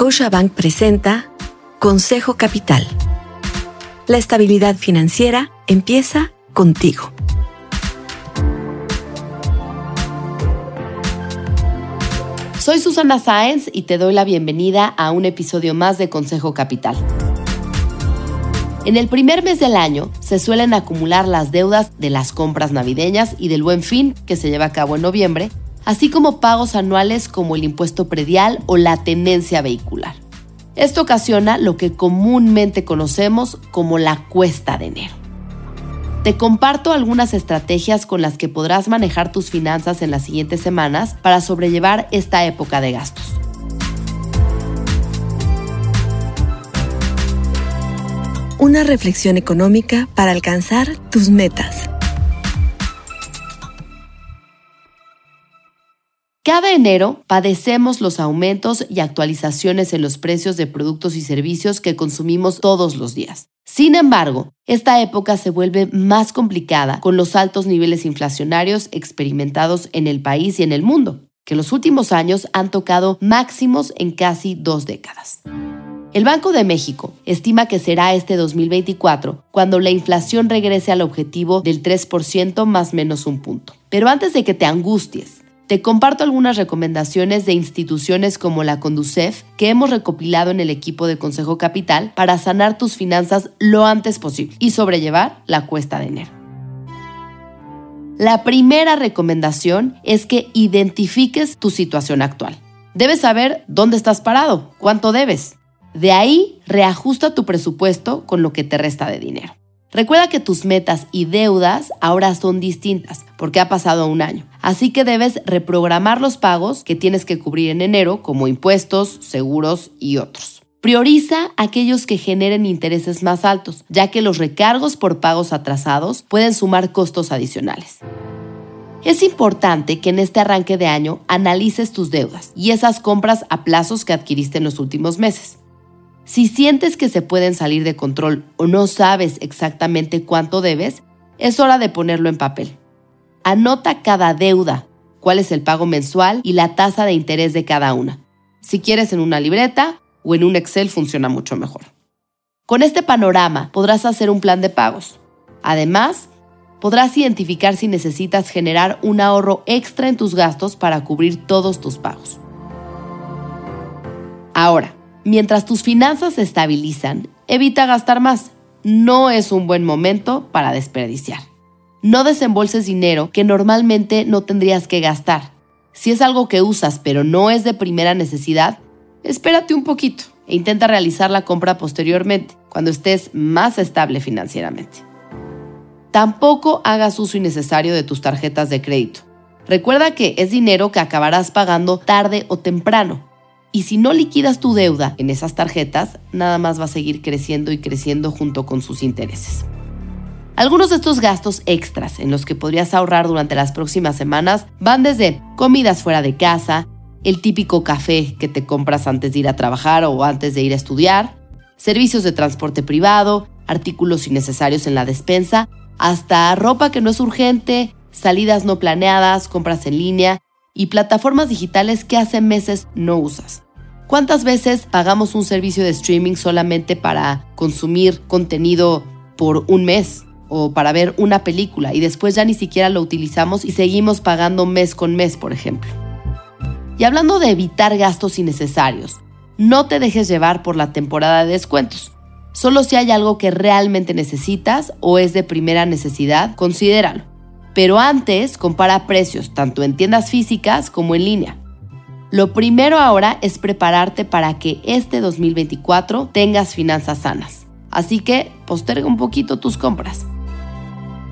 Scotiabank presenta Consejo Capital. La estabilidad financiera empieza contigo. Soy Susana Sáenz y te doy la bienvenida a un episodio más de Consejo Capital. En el primer mes del año se suelen acumular las deudas de las compras navideñas y del buen fin que se lleva a cabo en noviembre, así como pagos anuales como el impuesto predial o la tenencia vehicular. Esto ocasiona lo que comúnmente conocemos como la cuesta de enero. Te comparto algunas estrategias con las que podrás manejar tus finanzas en las siguientes semanas para sobrellevar esta época de gastos. Una reflexión económica para alcanzar tus metas. Cada enero padecemos los aumentos y actualizaciones en los precios de productos y servicios que consumimos todos los días. Sin embargo, esta época se vuelve más complicada con los altos niveles inflacionarios experimentados en el país y en el mundo, que en los últimos años han tocado máximos en casi dos décadas. El Banco de México estima que será este 2024 cuando la inflación regrese al objetivo del 3% más menos un punto. Pero antes de que te angusties, te comparto algunas recomendaciones de instituciones como la Conducef que hemos recopilado en el equipo de Consejo Capital para sanar tus finanzas lo antes posible y sobrellevar la cuesta de enero. La primera recomendación es que identifiques tu situación actual. Debes saber dónde estás parado, cuánto debes. De ahí, reajusta tu presupuesto con lo que te resta de dinero. Recuerda que tus metas y deudas ahora son distintas porque ha pasado un año. Así que debes reprogramar los pagos que tienes que cubrir en enero como impuestos, seguros y otros. Prioriza aquellos que generen intereses más altos, ya que los recargos por pagos atrasados pueden sumar costos adicionales. Es importante que en este arranque de año analices tus deudas y esas compras a plazos que adquiriste en los últimos meses. Si sientes que se pueden salir de control o no sabes exactamente cuánto debes, es hora de ponerlo en papel. Anota cada deuda, cuál es el pago mensual y la tasa de interés de cada una. Si quieres en una libreta o en un Excel funciona mucho mejor. Con este panorama podrás hacer un plan de pagos. Además, podrás identificar si necesitas generar un ahorro extra en tus gastos para cubrir todos tus pagos. Ahora, Mientras tus finanzas se estabilizan, evita gastar más. No es un buen momento para desperdiciar. No desembolses dinero que normalmente no tendrías que gastar. Si es algo que usas pero no es de primera necesidad, espérate un poquito e intenta realizar la compra posteriormente, cuando estés más estable financieramente. Tampoco hagas uso innecesario de tus tarjetas de crédito. Recuerda que es dinero que acabarás pagando tarde o temprano y si no liquidas tu deuda en esas tarjetas, nada más va a seguir creciendo y creciendo junto con sus intereses. Algunos de estos gastos extras en los que podrías ahorrar durante las próximas semanas van desde comidas fuera de casa, el típico café que te compras antes de ir a trabajar o antes de ir a estudiar, servicios de transporte privado, artículos innecesarios en la despensa, hasta ropa que no es urgente, salidas no planeadas, compras en línea y plataformas digitales que hace meses no usas. ¿Cuántas veces pagamos un servicio de streaming solamente para consumir contenido por un mes o para ver una película y después ya ni siquiera lo utilizamos y seguimos pagando mes con mes, por ejemplo? Y hablando de evitar gastos innecesarios, no te dejes llevar por la temporada de descuentos. Solo si hay algo que realmente necesitas o es de primera necesidad, considéralo. Pero antes, compara precios tanto en tiendas físicas como en línea. Lo primero ahora es prepararte para que este 2024 tengas finanzas sanas. Así que posterga un poquito tus compras.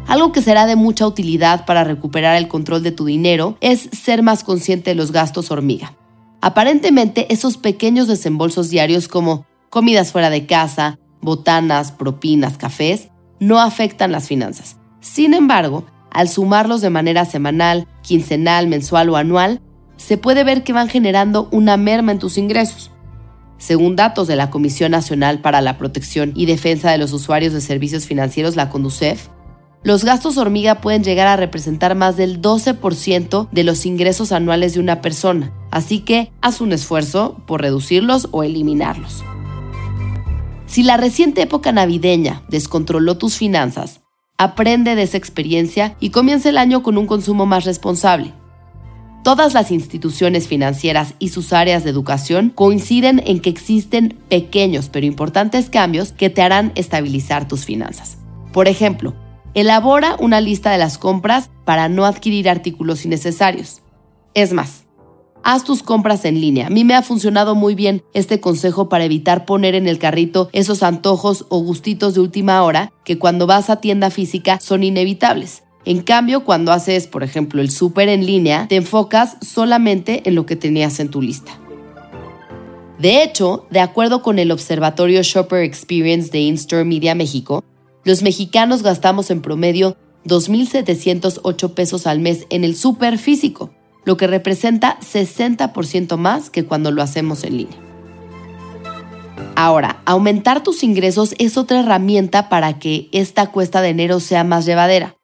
Algo que será de mucha utilidad para recuperar el control de tu dinero es ser más consciente de los gastos hormiga. Aparentemente, esos pequeños desembolsos diarios como comidas fuera de casa, botanas, propinas, cafés, no afectan las finanzas. Sin embargo, al sumarlos de manera semanal, quincenal, mensual o anual, se puede ver que van generando una merma en tus ingresos. Según datos de la Comisión Nacional para la Protección y Defensa de los Usuarios de Servicios Financieros, la CONDUCEF, los gastos hormiga pueden llegar a representar más del 12% de los ingresos anuales de una persona Así que haz un esfuerzo por reducirlos o eliminarlos. Si la reciente época navideña descontroló tus finanzas, aprende de esa experiencia y comienza el año con un consumo más responsable. Todas las instituciones financieras y sus áreas de educación coinciden en que existen pequeños pero importantes cambios que te harán estabilizar tus finanzas. Por ejemplo, elabora una lista de las compras para no adquirir artículos innecesarios. Es más, Haz tus compras en línea. A mí me ha funcionado muy bien este consejo para evitar poner en el carrito esos antojos o gustitos de última hora que cuando vas a tienda física son inevitables. En cambio, cuando haces, por ejemplo, el súper en línea, te enfocas solamente en lo que tenías en tu lista. De hecho, de acuerdo con el Observatorio Shopper Experience de InStore Media México, los mexicanos gastamos en promedio 2.708 pesos al mes en el súper físico lo que representa 60% más que cuando lo hacemos en línea. Ahora, aumentar tus ingresos es otra herramienta para que esta cuesta de enero sea más llevadera.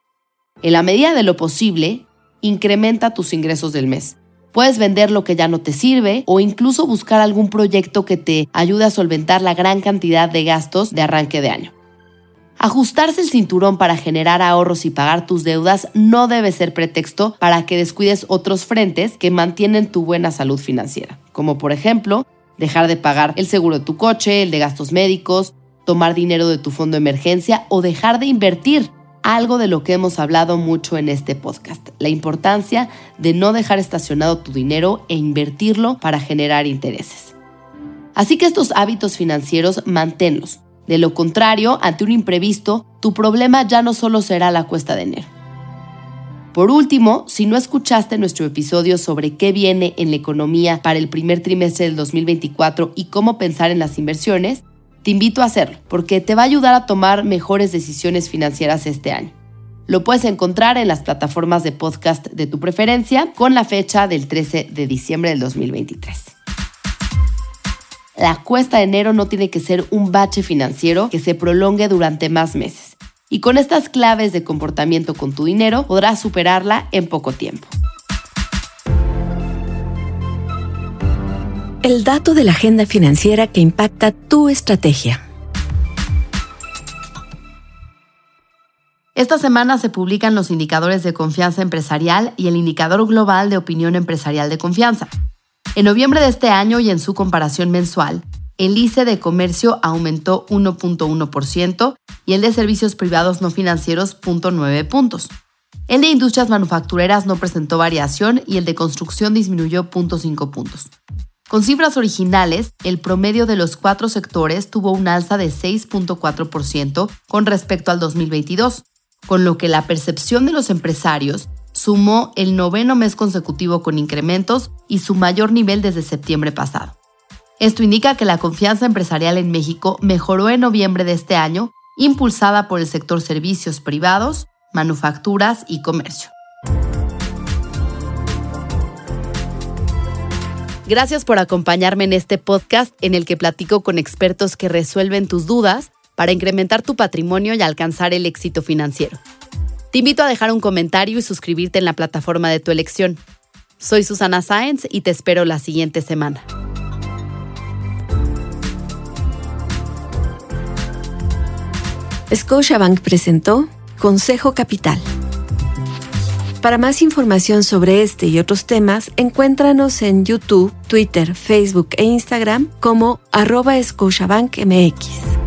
En la medida de lo posible, incrementa tus ingresos del mes. Puedes vender lo que ya no te sirve o incluso buscar algún proyecto que te ayude a solventar la gran cantidad de gastos de arranque de año. Ajustarse el cinturón para generar ahorros y pagar tus deudas no debe ser pretexto para que descuides otros frentes que mantienen tu buena salud financiera, como por ejemplo dejar de pagar el seguro de tu coche, el de gastos médicos, tomar dinero de tu fondo de emergencia o dejar de invertir, algo de lo que hemos hablado mucho en este podcast, la importancia de no dejar estacionado tu dinero e invertirlo para generar intereses. Así que estos hábitos financieros manténlos de lo contrario, ante un imprevisto, tu problema ya no solo será la cuesta de enero. Por último, si no escuchaste nuestro episodio sobre qué viene en la economía para el primer trimestre del 2024 y cómo pensar en las inversiones, te invito a hacerlo, porque te va a ayudar a tomar mejores decisiones financieras este año. Lo puedes encontrar en las plataformas de podcast de tu preferencia con la fecha del 13 de diciembre del 2023. La cuesta de enero no tiene que ser un bache financiero que se prolongue durante más meses. Y con estas claves de comportamiento con tu dinero podrás superarla en poco tiempo. El dato de la agenda financiera que impacta tu estrategia. Esta semana se publican los indicadores de confianza empresarial y el indicador global de opinión empresarial de confianza. En noviembre de este año y en su comparación mensual, el ICE de comercio aumentó 1.1% y el de servicios privados no financieros 0.9 puntos. El de industrias manufactureras no presentó variación y el de construcción disminuyó 0.5 puntos. Con cifras originales, el promedio de los cuatro sectores tuvo un alza de 6.4% con respecto al 2022, con lo que la percepción de los empresarios sumó el noveno mes consecutivo con incrementos y su mayor nivel desde septiembre pasado. Esto indica que la confianza empresarial en México mejoró en noviembre de este año, impulsada por el sector servicios privados, manufacturas y comercio. Gracias por acompañarme en este podcast en el que platico con expertos que resuelven tus dudas para incrementar tu patrimonio y alcanzar el éxito financiero. Te invito a dejar un comentario y suscribirte en la plataforma de tu elección. Soy Susana Sáenz y te espero la siguiente semana. Scotiabank presentó Consejo Capital. Para más información sobre este y otros temas, encuéntranos en YouTube, Twitter, Facebook e Instagram como arroba Scotiabank MX.